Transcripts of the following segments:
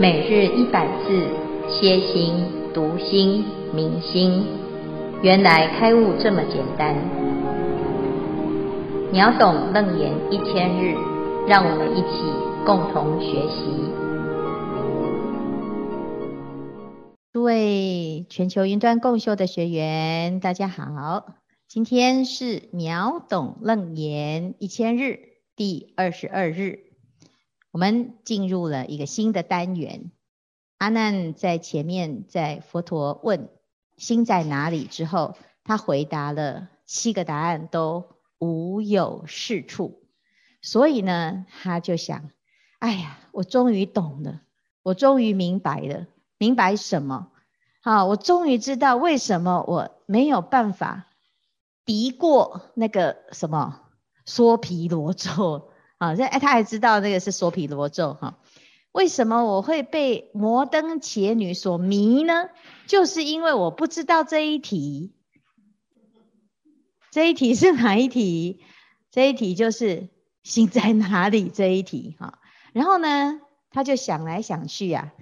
每日一百字，歇心、读心、明心，原来开悟这么简单。秒懂楞严一千日，让我们一起共同学习。诸位全球云端共修的学员，大家好，今天是秒懂楞严一千日第二十二日。我们进入了一个新的单元。阿难在前面，在佛陀问心在哪里之后，他回答了七个答案，都无有是处。所以呢，他就想：哎呀，我终于懂了，我终于明白了。明白什么？好，我终于知道为什么我没有办法敌过那个什么娑毗罗咒。啊，这他还知道那个是索毗罗咒哈？为什么我会被摩登伽女所迷呢？就是因为我不知道这一题，这一题是哪一题？这一题就是心在哪里这一题哈。然后呢，他就想来想去啊，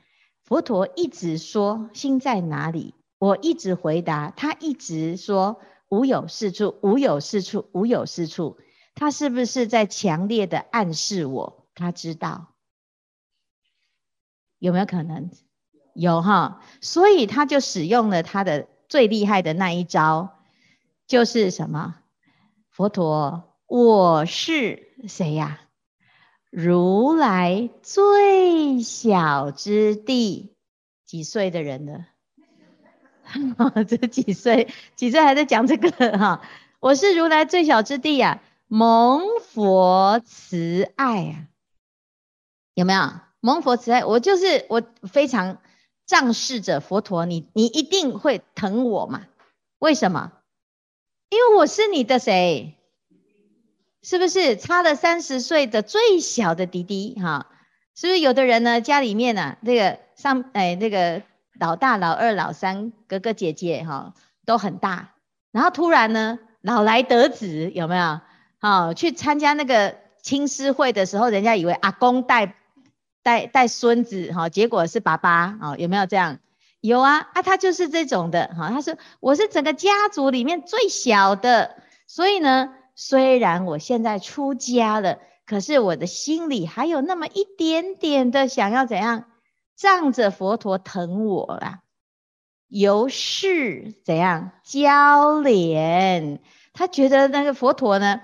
佛陀一直说心在哪里，我一直回答，他一直说无有是处，无有是处，无有是处。他是不是在强烈的暗示我？他知道有没有可能？有哈，所以他就使用了他的最厉害的那一招，就是什么？佛陀，我是谁呀？如来最小之弟，几岁的人呢？这几岁？几岁还在讲这个哈？我是如来最小之弟呀。蒙佛慈爱啊，有没有？蒙佛慈爱，我就是我非常仗势着佛陀，你你一定会疼我嘛？为什么？因为我是你的谁？是不是差了三十岁的最小的弟弟？哈，是不是有的人呢？家里面呢、啊，这个上哎，那个老大、老二、老三，哥哥姐姐哈都很大，然后突然呢，老来得子，有没有？好，去参加那个青师会的时候，人家以为阿公带带带孙子，哈，结果是爸爸，啊，有没有这样？有啊，啊，他就是这种的，哈，他说我是整个家族里面最小的，所以呢，虽然我现在出家了，可是我的心里还有那么一点点的想要怎样，仗着佛陀疼我啦，由是怎样交怜，他觉得那个佛陀呢？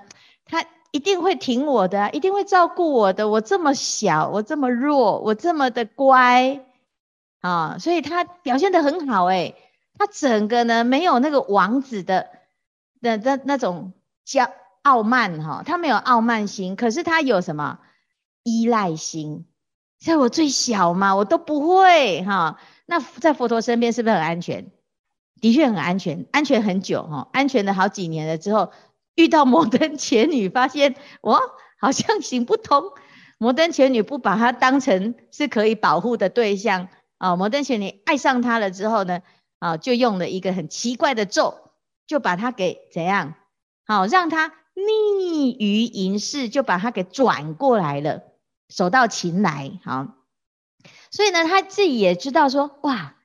他一定会挺我的，一定会照顾我的。我这么小，我这么弱，我这么的乖啊，所以他表现得很好诶。他整个呢没有那个王子的的的那种骄傲慢哈，他没有傲慢心，可是他有什么依赖心？在我最小嘛，我都不会哈。那在佛陀身边是不是很安全？的确很安全，安全很久哈，安全了好几年了之后。遇到摩登伽女，发现我好像行不通。摩登伽女不把他当成是可以保护的对象啊。摩登伽女爱上他了之后呢，啊，就用了一个很奇怪的咒，就把他给怎样？好，让他溺于淫事，就把他给转过来了，手到擒来。好，所以呢，他自己也知道说，哇，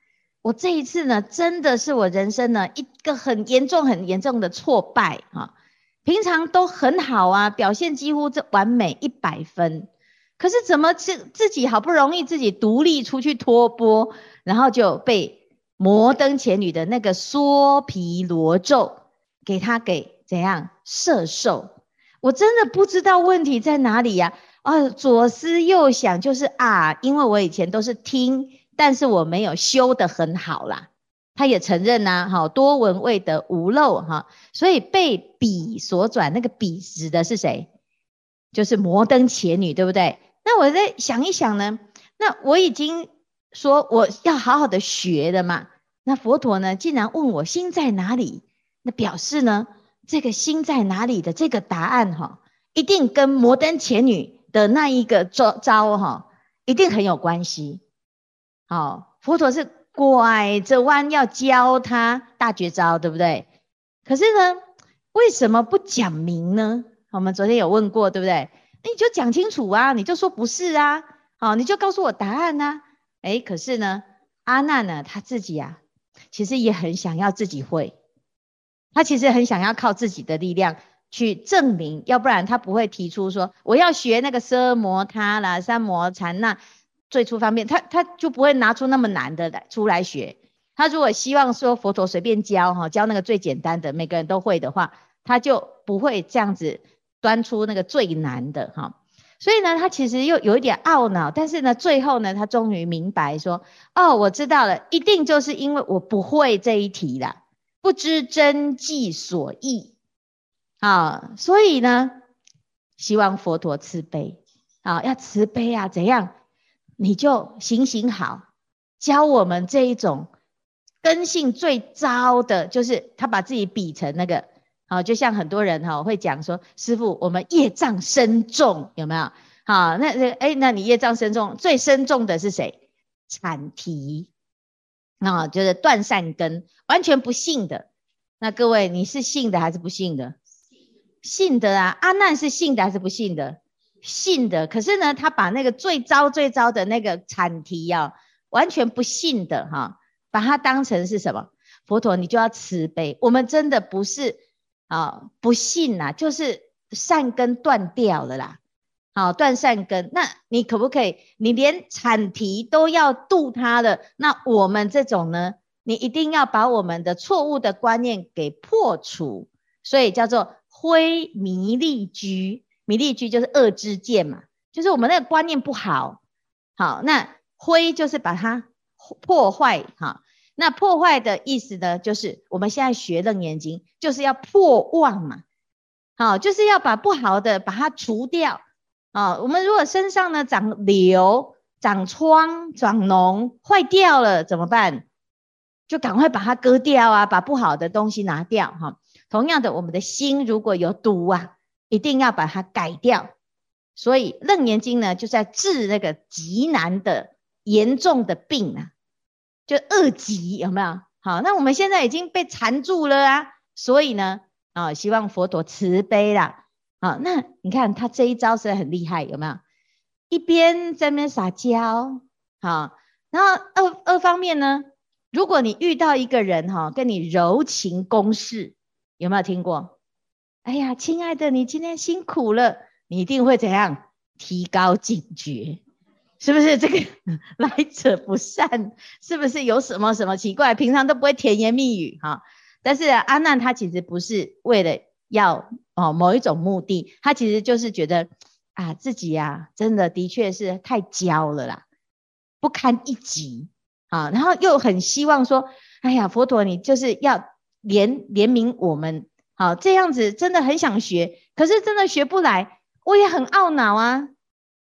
我这一次呢，真的是我人生呢一个很严重、很严重的挫败啊。平常都很好啊，表现几乎这完美一百分，可是怎么自自己好不容易自己独立出去脱钵，然后就被摩登前女的那个娑毗罗咒给他给怎样射受？我真的不知道问题在哪里呀！啊，左思右想，就是啊，因为我以前都是听，但是我没有修得很好啦。他也承认呐，哈，多闻未得无漏，哈，所以被彼所转，那个彼指的是谁？就是摩登伽女，对不对？那我再想一想呢，那我已经说我要好好的学的嘛，那佛陀呢，竟然问我心在哪里？那表示呢，这个心在哪里的这个答案，哈，一定跟摩登伽女的那一个招招，哈，一定很有关系。好，佛陀是。拐着弯要教他大绝招，对不对？可是呢，为什么不讲明呢？我们昨天有问过，对不对？你就讲清楚啊，你就说不是啊，好，你就告诉我答案啊。哎，可是呢，阿难呢，他自己啊，其实也很想要自己会，他其实很想要靠自己的力量去证明，要不然他不会提出说我要学那个奢摩他啦、三摩禅那最初方面，他他就不会拿出那么难的来出来学。他如果希望说佛陀随便教哈，教那个最简单的，每个人都会的话，他就不会这样子端出那个最难的哈。所以呢，他其实又有一点懊恼，但是呢，最后呢，他终于明白说，哦，我知道了，一定就是因为我不会这一题了，不知真迹所义啊，所以呢，希望佛陀慈悲啊，要慈悲啊，怎样？你就行行好，教我们这一种。根性最糟的就是他把自己比成那个，好，就像很多人哈会讲说，师父，我们业障深重，有没有？好，那那哎，那你业障深重，最深重的是谁？产提，啊，就是断善根，完全不信的。那各位，你是信的还是不信的？信的啊，阿难是信的还是不信的？信的。可是呢，他把那个最糟最糟的那个阐提啊，完全不信的哈。把它当成是什么？佛陀，你就要慈悲。我们真的不是啊，不信呐，就是善根断掉了啦。好，断善根，那你可不可以？你连阐提都要度他的，那我们这种呢？你一定要把我们的错误的观念给破除，所以叫做灰迷利居。米利居就是恶之见嘛，就是我们那个观念不好。好，那灰就是把它。破坏哈，那破坏的意思呢，就是我们现在学楞严经，就是要破妄嘛，好，就是要把不好的把它除掉啊。我们如果身上呢长瘤、长疮、长脓，坏掉了怎么办？就赶快把它割掉啊，把不好的东西拿掉哈。同样的，我们的心如果有毒啊，一定要把它改掉。所以楞严经呢，就在治那个极难的。严重的病啊，就恶疾有没有？好，那我们现在已经被缠住了啊，所以呢，啊，希望佛陀慈悲啦。好，那你看他这一招是很厉害，有没有？一边在那边撒娇，好，然后二二方面呢，如果你遇到一个人哈，跟你柔情攻势，有没有听过？哎呀，亲爱的，你今天辛苦了，你一定会怎样？提高警觉。是不是这个来者不善？是不是有什么什么奇怪？平常都不会甜言蜜语哈。但是阿难他其实不是为了要哦某一种目的，他其实就是觉得啊自己呀、啊、真的的确是太骄了啦，不堪一击啊。然后又很希望说，哎呀佛陀你就是要怜怜悯我们，好这样子真的很想学，可是真的学不来，我也很懊恼啊。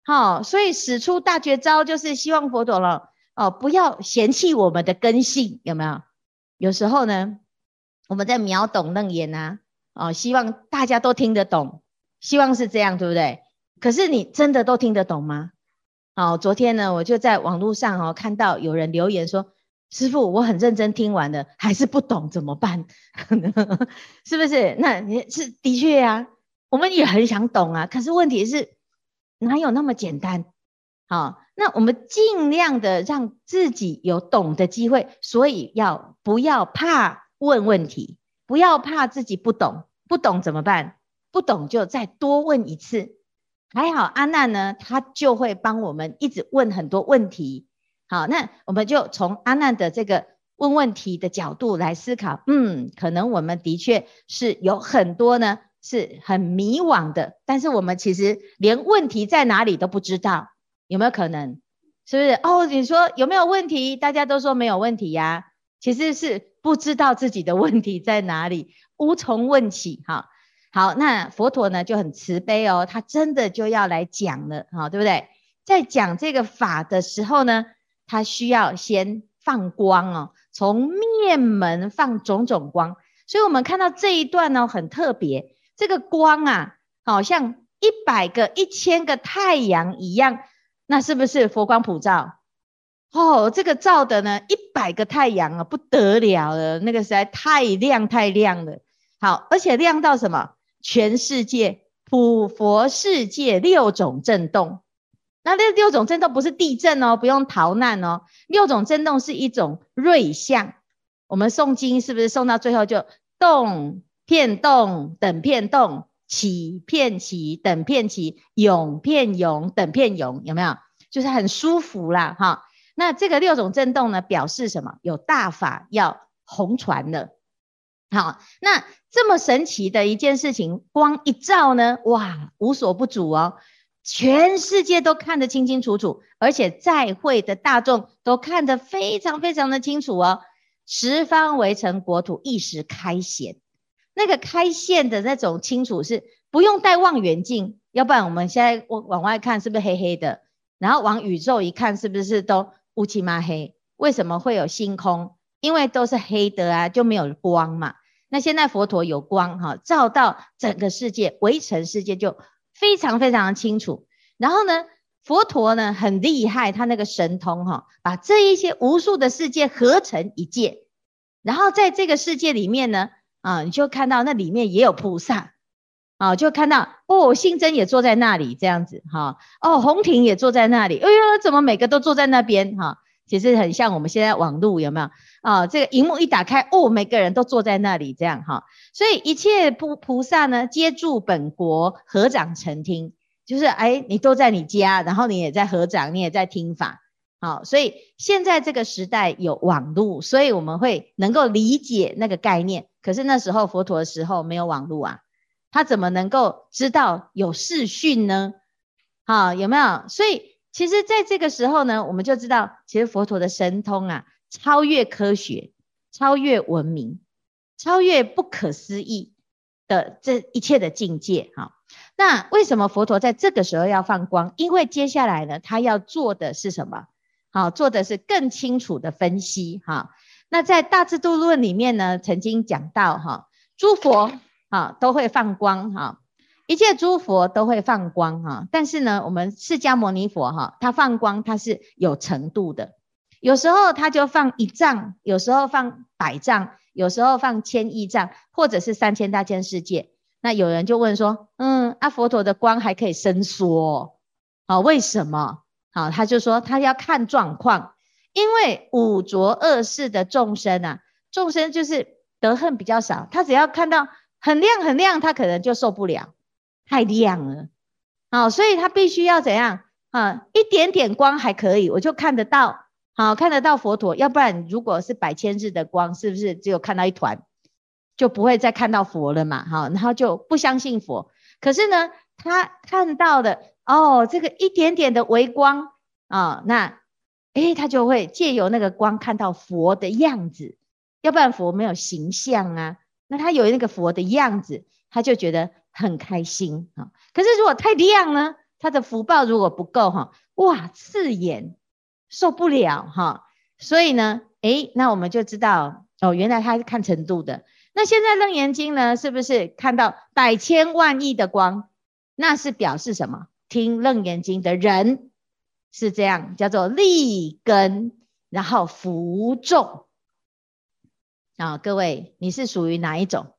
好，所以使出大绝招，就是希望佛陀了哦，不要嫌弃我们的根性，有没有？有时候呢，我们在秒懂楞严啊，哦，希望大家都听得懂，希望是这样，对不对？可是你真的都听得懂吗？哦，昨天呢，我就在网络上哦看到有人留言说，师傅，我很认真听完了，还是不懂怎么办？是不是？那你是的确呀，我们也很想懂啊，可是问题是。哪有那么简单？好，那我们尽量的让自己有懂的机会，所以要不要怕问问题？不要怕自己不懂，不懂怎么办？不懂就再多问一次。还好阿难呢，他就会帮我们一直问很多问题。好，那我们就从阿难的这个问问题的角度来思考。嗯，可能我们的确是有很多呢。是很迷惘的，但是我们其实连问题在哪里都不知道，有没有可能？是不是？哦，你说有没有问题？大家都说没有问题呀，其实是不知道自己的问题在哪里，无从问起。哈，好，那佛陀呢就很慈悲哦，他真的就要来讲了，哈，对不对？在讲这个法的时候呢，他需要先放光哦，从面门放种种光，所以我们看到这一段呢很特别。这个光啊，好像一百个、一千个太阳一样，那是不是佛光普照？哦，这个照的呢，一百个太阳啊，不得了了，那个实在太亮太亮了。好，而且亮到什么？全世界普佛世界六种震动，那这六种震动不是地震哦，不用逃难哦。六种震动是一种瑞相。我们诵经是不是诵到最后就动片动等片动，起片起等片起，涌片涌等片涌，有没有？就是很舒服啦，哈。那这个六种震动呢，表示什么？有大法要弘传了。好，那这么神奇的一件事情，光一照呢，哇，无所不主哦。全世界都看得清清楚楚，而且在会的大众都看得非常非常的清楚哦。十方围城国土一时开显，那个开现的那种清楚是不用带望远镜，要不然我们现在往往外看是不是黑黑的？然后往宇宙一看是不是都乌漆嘛黑？为什么会有星空？因为都是黑的啊，就没有光嘛。那现在佛陀有光哈，照到整个世界，围城世界就。非常非常的清楚，然后呢，佛陀呢很厉害，他那个神通哈，把这一些无数的世界合成一界，然后在这个世界里面呢，啊，你就看到那里面也有菩萨，啊，就看到哦，信真也坐在那里这样子哈，哦，洪庭也坐在那里，哎呦，怎么每个都坐在那边哈？其实很像我们现在网络有没有啊？这个荧幕一打开，哦，每个人都坐在那里这样哈。所以一切菩菩萨呢，皆住本国，合掌承听，就是哎，你都在你家，然后你也在合掌，你也在听法。好，所以现在这个时代有网络，所以我们会能够理解那个概念。可是那时候佛陀的时候没有网络啊，他怎么能够知道有视讯呢？好，有没有？所以。其实，在这个时候呢，我们就知道，其实佛陀的神通啊，超越科学，超越文明，超越不可思议的这一切的境界。哈，那为什么佛陀在这个时候要放光？因为接下来呢，他要做的是什么？好，做的是更清楚的分析。哈，那在《大智度论》里面呢，曾经讲到，哈，诸佛啊都会放光，哈。一切诸佛都会放光哈，但是呢，我们释迦牟尼佛哈，他放光他是有程度的，有时候他就放一丈，有时候放百丈，有时候放千亿丈，或者是三千大千世界。那有人就问说，嗯，阿佛陀的光还可以伸缩，好，为什么？好，他就说他要看状况，因为五浊恶世的众生啊，众生就是得恨比较少，他只要看到很亮很亮，他可能就受不了。太亮了，好，所以他必须要怎样啊？一点点光还可以，我就看得到，好，看得到佛陀。要不然，如果是百千日的光，是不是只有看到一团，就不会再看到佛了嘛？好，然后就不相信佛。可是呢，他看到的哦，这个一点点的微光啊，那诶，他就会借由那个光看到佛的样子。要不然佛没有形象啊，那他有那个佛的样子，他就觉得。很开心啊，可是如果太亮呢，他的福报如果不够哈，哇，刺眼，受不了哈，所以呢，诶，那我们就知道哦，原来他是看程度的。那现在楞严经呢，是不是看到百千万亿的光？那是表示什么？听楞严经的人是这样，叫做立根，然后服众啊，各位，你是属于哪一种？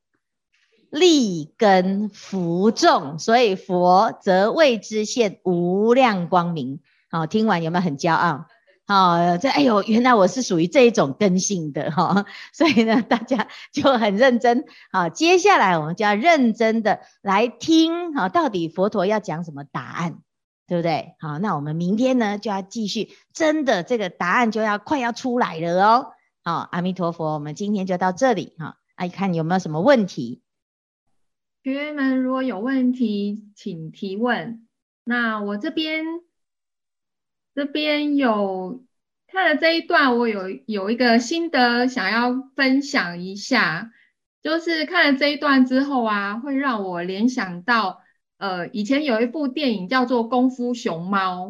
立根福众，所以佛则为之现无量光明。好，听完有没有很骄傲？好，这哎呦，原来我是属于这一种根性的哈。所以呢，大家就很认真。好，接下来我们就要认真的来听。好，到底佛陀要讲什么答案，对不对？好，那我们明天呢就要继续，真的这个答案就要快要出来了哦。好，阿弥陀佛，我们今天就到这里哈。来看有没有什么问题。学员们，如果有问题，请提问。那我这边这边有看了这一段，我有有一个心得想要分享一下，就是看了这一段之后啊，会让我联想到，呃，以前有一部电影叫做《功夫熊猫》。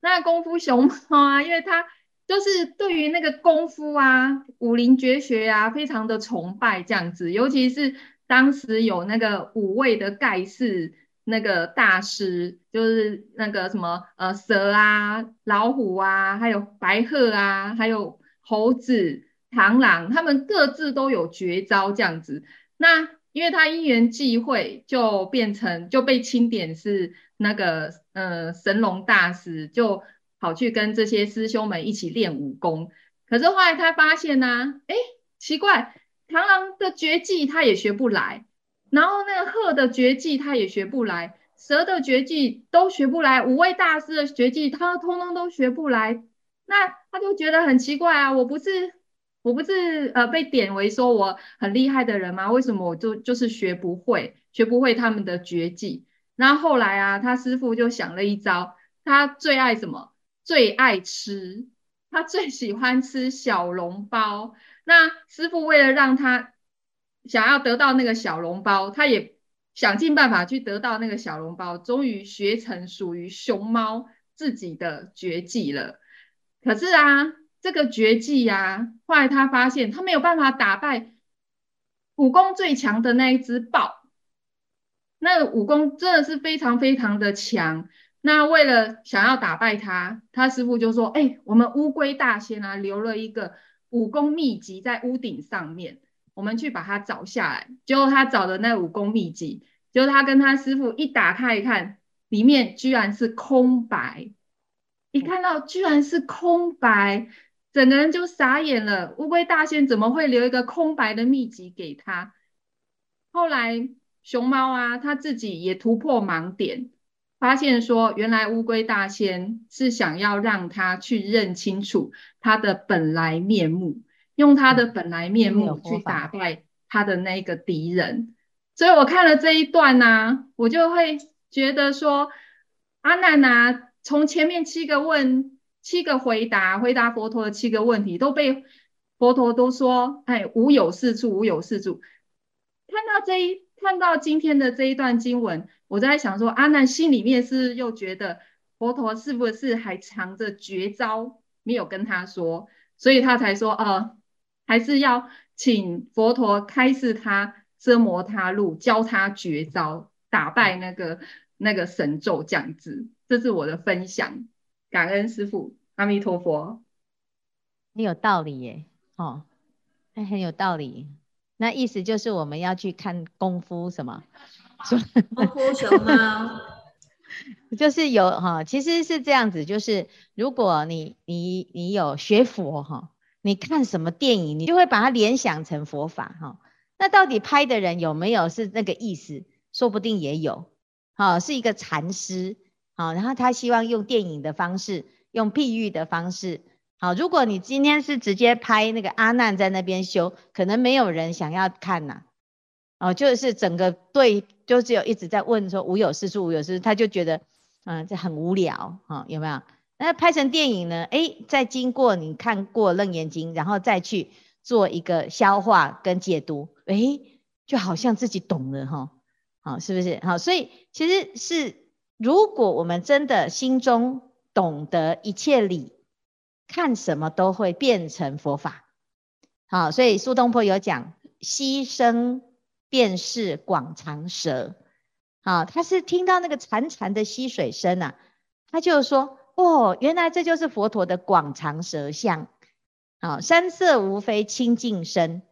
那《功夫熊猫》啊，因为它就是对于那个功夫啊、武林绝学啊，非常的崇拜这样子，尤其是。当时有那个五位的盖世那个大师，就是那个什么呃蛇啊、老虎啊，还有白鹤啊，还有猴子、螳螂，他们各自都有绝招这样子。那因为他因缘际会就变成就被钦点是那个呃神龙大师，就跑去跟这些师兄们一起练武功。可是后来他发现呢、啊，哎，奇怪，螳螂的绝技他也学不来，然后那个鹤的绝技他也学不来，蛇的绝技都学不来，五位大师的绝技他通通都学不来，那他就觉得很奇怪啊，我不是。我不是呃被点为说我很厉害的人吗？为什么我就就是学不会，学不会他们的绝技？然后后来啊，他师父就想了一招，他最爱什么？最爱吃，他最喜欢吃小笼包。那师傅为了让他想要得到那个小笼包，他也想尽办法去得到那个小笼包，终于学成属于熊猫自己的绝技了。可是啊。这个绝技呀、啊，后来他发现他没有办法打败武功最强的那一只豹，那武功真的是非常非常的强。那为了想要打败他，他师傅就说：“哎，我们乌龟大仙啊，留了一个武功秘籍在屋顶上面，我们去把它找下来。”结果他找的那武功秘籍，结果他跟他师傅一打开一看，里面居然是空白。一看到居然是空白。整个人就傻眼了，乌龟大仙怎么会留一个空白的秘籍给他？后来熊猫啊，他自己也突破盲点，发现说原来乌龟大仙是想要让他去认清楚他的本来面目，用他的本来面目去打败他的那个敌人。所以我看了这一段呢、啊，我就会觉得说，阿难啊，从前面七个问。七个回答，回答佛陀的七个问题都被佛陀都说，哎，无有是处，无有是处。看到这一，看到今天的这一段经文，我在想说，阿难心里面是又觉得佛陀是不是还藏着绝招没有跟他说，所以他才说，呃，还是要请佛陀开示他折磨他路，教他绝招，打败那个那个神咒这样子。这是我的分享。感恩师父，阿弥陀佛，很有道理耶，哦，那很有道理。那意思就是我们要去看功夫什么？功夫熊猫，就是有哈，其实是这样子，就是如果你你你有学佛哈，你看什么电影，你就会把它联想成佛法哈。那到底拍的人有没有是那个意思？说不定也有，好，是一个禅师。好，然后他希望用电影的方式，用譬喻的方式。好，如果你今天是直接拍那个阿难在那边修，可能没有人想要看呐。哦，就是整个队就只有一直在问说无有是处，无有是处，他就觉得嗯这很无聊哈，有没有？那拍成电影呢？哎，再经过你看过《楞严经》，然后再去做一个消化跟解读，哎，就好像自己懂了哈。好，是不是？好，所以其实是。如果我们真的心中懂得一切理，看什么都会变成佛法。好，所以苏东坡有讲“牺牲便是广长舌”。啊，他是听到那个潺潺的溪水声啊，他就说：“哦，原来这就是佛陀的广长舌相。”啊，山色无非清净身。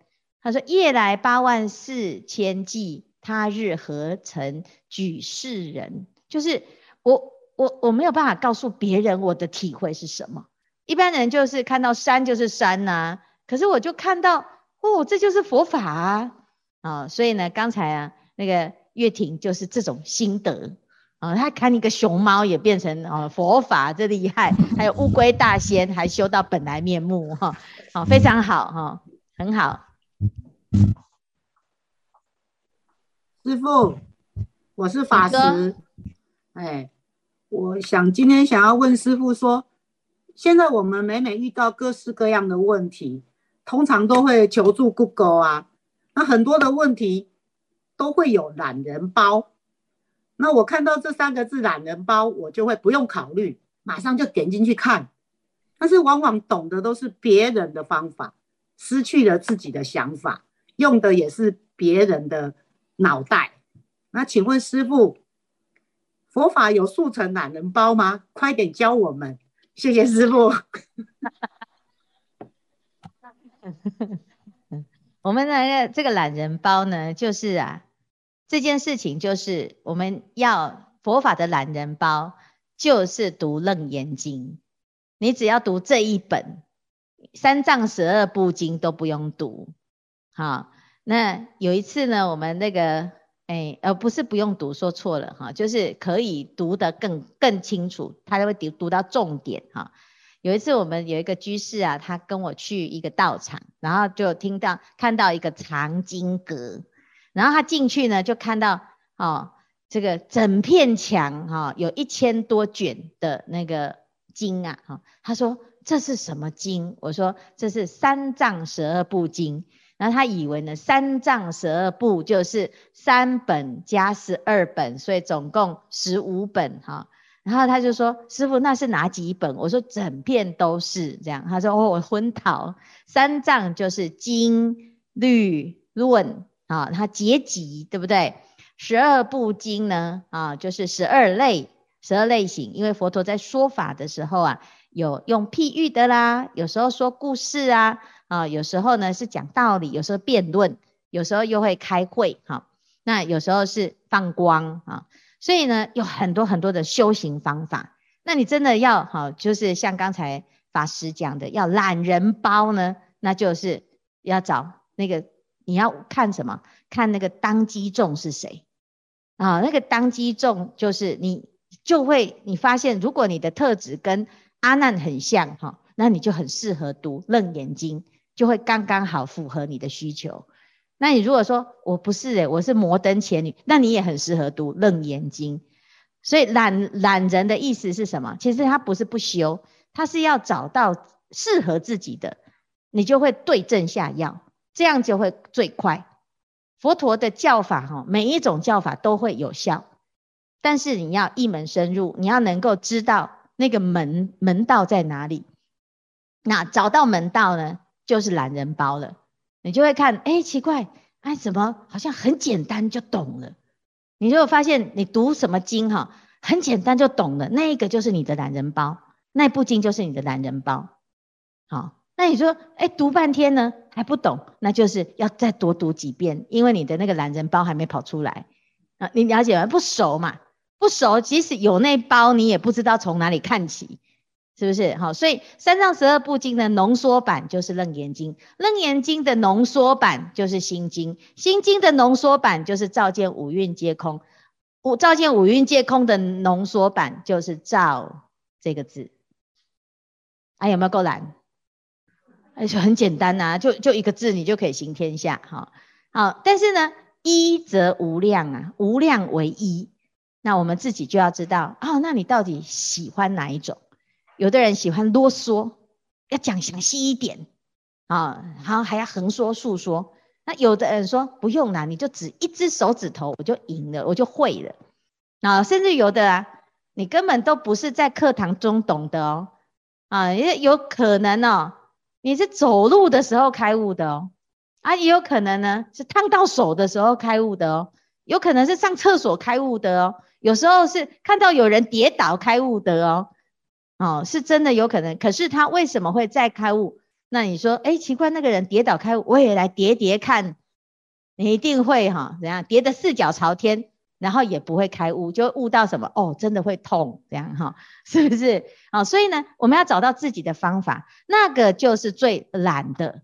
他说：“夜来八万四千骑，他日何曾举世人？”就是我我我没有办法告诉别人我的体会是什么。一般人就是看到山就是山呐、啊，可是我就看到哦，这就是佛法啊啊、哦！所以呢，刚才啊那个月婷就是这种心得啊、哦，他看一个熊猫也变成哦佛法，这厉害。还有乌龟大仙还修到本来面目哈，好、哦、非常好哈、哦，很好。师傅，我是法师。哎，我想今天想要问师傅说，现在我们每每遇到各式各样的问题，通常都会求助 Google 啊，那很多的问题都会有懒人包。那我看到这三个字懒人包，我就会不用考虑，马上就点进去看。但是往往懂的都是别人的方法，失去了自己的想法，用的也是别人的脑袋。那请问师傅，佛法有速成懒人包吗？快点教我们，谢谢师傅。我们的这个懒人包呢，就是啊，这件事情就是我们要佛法的懒人包，就是读《楞严经》。你只要读这一本，三藏十二部经都不用读。好，那有一次呢，我们那个。哎，呃，不是不用读，说错了哈，就是可以读得更更清楚，他就会读读到重点哈。有一次我们有一个居士啊，他跟我去一个道场，然后就听到看到一个藏经阁，然后他进去呢，就看到哦，这个整片墙哈，有一千多卷的那个经啊，哈，他说这是什么经？我说这是三藏十二部经。然后他以为呢，三藏十二部就是三本加十二本，所以总共十五本哈。然后他就说：“师傅，那是哪几本？”我说：“整片都是这样。”他说：“哦，我昏倒。三藏就是经律论啊，它结集对不对？十二部经呢啊，就是十二类，十二类型。因为佛陀在说法的时候啊，有用譬喻的啦，有时候说故事啊。”啊，有时候呢是讲道理，有时候辩论，有时候又会开会，哈，那有时候是放光啊，所以呢有很多很多的修行方法。那你真的要好，就是像刚才法师讲的，要懒人包呢，那就是要找那个你要看什么？看那个当机众是谁啊？那个当机众就是你就会你发现，如果你的特质跟阿难很像哈，那你就很适合读《楞严经》。就会刚刚好符合你的需求。那你如果说我不是诶，我是摩登前女，那你也很适合读《楞严经》。所以懒懒人的意思是什么？其实他不是不修，他是要找到适合自己的，你就会对症下药，这样就会最快。佛陀的教法哈，每一种教法都会有效，但是你要一门深入，你要能够知道那个门门道在哪里。那找到门道呢？就是懒人包了，你就会看，哎，奇怪，哎，怎么好像很简单就懂了？你就会发现，你读什么经哈，很简单就懂了，那一个就是你的懒人包，那部经就是你的懒人包。好，那你说，哎，读半天呢还不懂，那就是要再多读几遍，因为你的那个懒人包还没跑出来啊，你了解吗？不熟嘛，不熟，即使有那包，你也不知道从哪里看起。是不是好？所以三藏十二部经的浓缩版就是楞严经，楞严经的浓缩版就是心经，心经的浓缩版就是照见五蕴皆空，五照见五蕴皆空的浓缩版就是照这个字。哎，有没有够难？哎，就很简单呐、啊，就就一个字，你就可以行天下。哈，好，但是呢，一则无量啊，无量为一，那我们自己就要知道哦，那你到底喜欢哪一种？有的人喜欢啰嗦，要讲详细一点啊，然后还要横说竖说。那有的人说不用啦，你就指一只手指头，我就赢了，我就会了。啊，甚至有的啊，你根本都不是在课堂中懂的哦，啊，也有可能哦，你是走路的时候开悟的哦，啊，也有可能呢是烫到手的时候开悟的哦，有可能是上厕所开悟的哦，有时候是看到有人跌倒开悟的哦。哦，是真的有可能，可是他为什么会再开悟？那你说，哎，奇怪，那个人跌倒开悟，我也来跌跌看，你一定会哈、怎样跌得四脚朝天，然后也不会开悟，就悟到什么？哦，真的会痛，这样哈、是不是？啊、所以呢，我们要找到自己的方法，那个就是最懒的，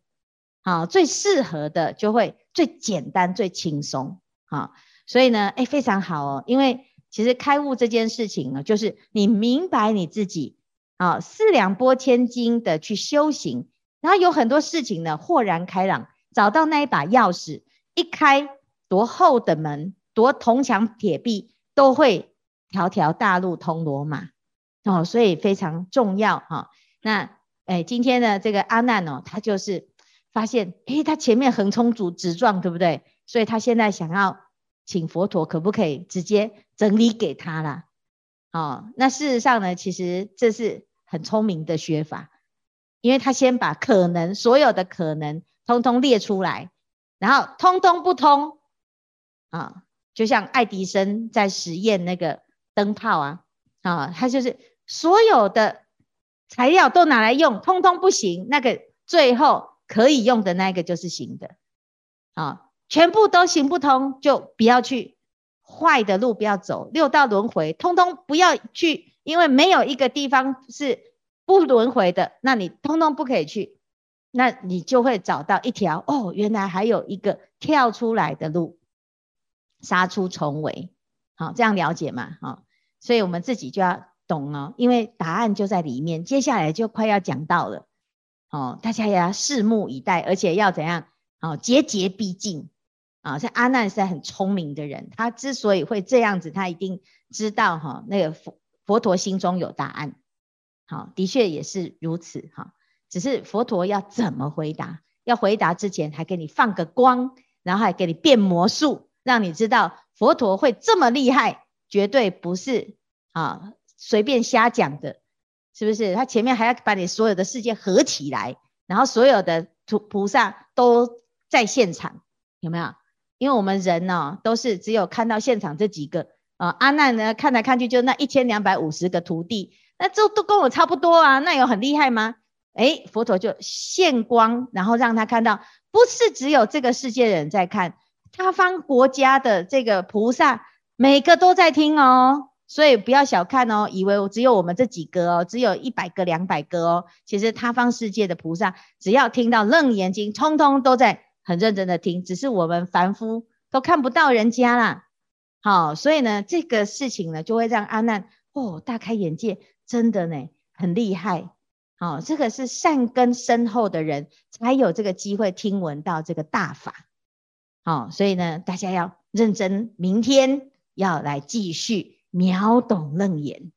好、最适合的就会最简单、最轻松，好、所以呢，哎，非常好哦，因为其实开悟这件事情呢，就是你明白你自己。啊，四两拨千斤的去修行，然后有很多事情呢，豁然开朗，找到那一把钥匙，一开多厚的门，多铜墙铁壁，都会条条大路通罗马。哦，所以非常重要哈、那哎，今天呢，这个阿难哦，他就是发现，哎，他前面横冲直直撞，对不对？所以他现在想要请佛陀，可不可以直接整理给他啦？哦，那事实上呢，其实这是很聪明的学法，因为他先把可能所有的可能通通列出来，然后通通不通啊，就像爱迪生在实验那个灯泡啊，啊，他就是所有的材料都拿来用，通通不行，那个最后可以用的那个就是行的，啊，全部都行不通，就不要去坏的路，不要走六道轮回，通通不要去，因为没有一个地方是不轮回的，那你通通不可以去，那你就会找到一条哦，原来还有一个跳出来的路，杀出重围，好，这样了解嘛？好，所以我们自己就要懂哦，因为答案就在里面，接下来就快要讲到了。哦，大家也要拭目以待，而且要怎样？哦，节节逼近啊！像阿难是很聪明的人，他之所以会这样子，他一定知道哈、哦，那个佛佛陀心中有答案。好、的确也是如此哈、哦。只是佛陀要怎么回答？要回答之前，还给你放个光，然后还给你变魔术，让你知道佛陀会这么厉害，绝对不是啊随便瞎讲的。是不是？他前面还要把你所有的世界合起来，然后所有的菩菩萨都在现场，有没有？因为我们人呢、都是只有看到现场这几个啊。阿难呢，看来看去就那一千两百五十个徒弟，那这都跟我差不多啊，那有很厉害吗？诶，佛陀就现光，然后让他看到，不是只有这个世界人在看，他方国家的这个菩萨，每个都在听哦。所以不要小看哦，以为我只有我们这几个哦，只有一百个、两百个哦。其实他方世界的菩萨，只要听到楞严经，通通都在很认真的听，只是我们凡夫都看不到人家啦。好，所以呢，这个事情呢，就会让阿难哦大开眼界，真的呢很厉害。好，这个是善根深厚的人才有这个机会听闻到这个大法。好，所以呢，大家要认真，明天要来继续。秒懂楞严。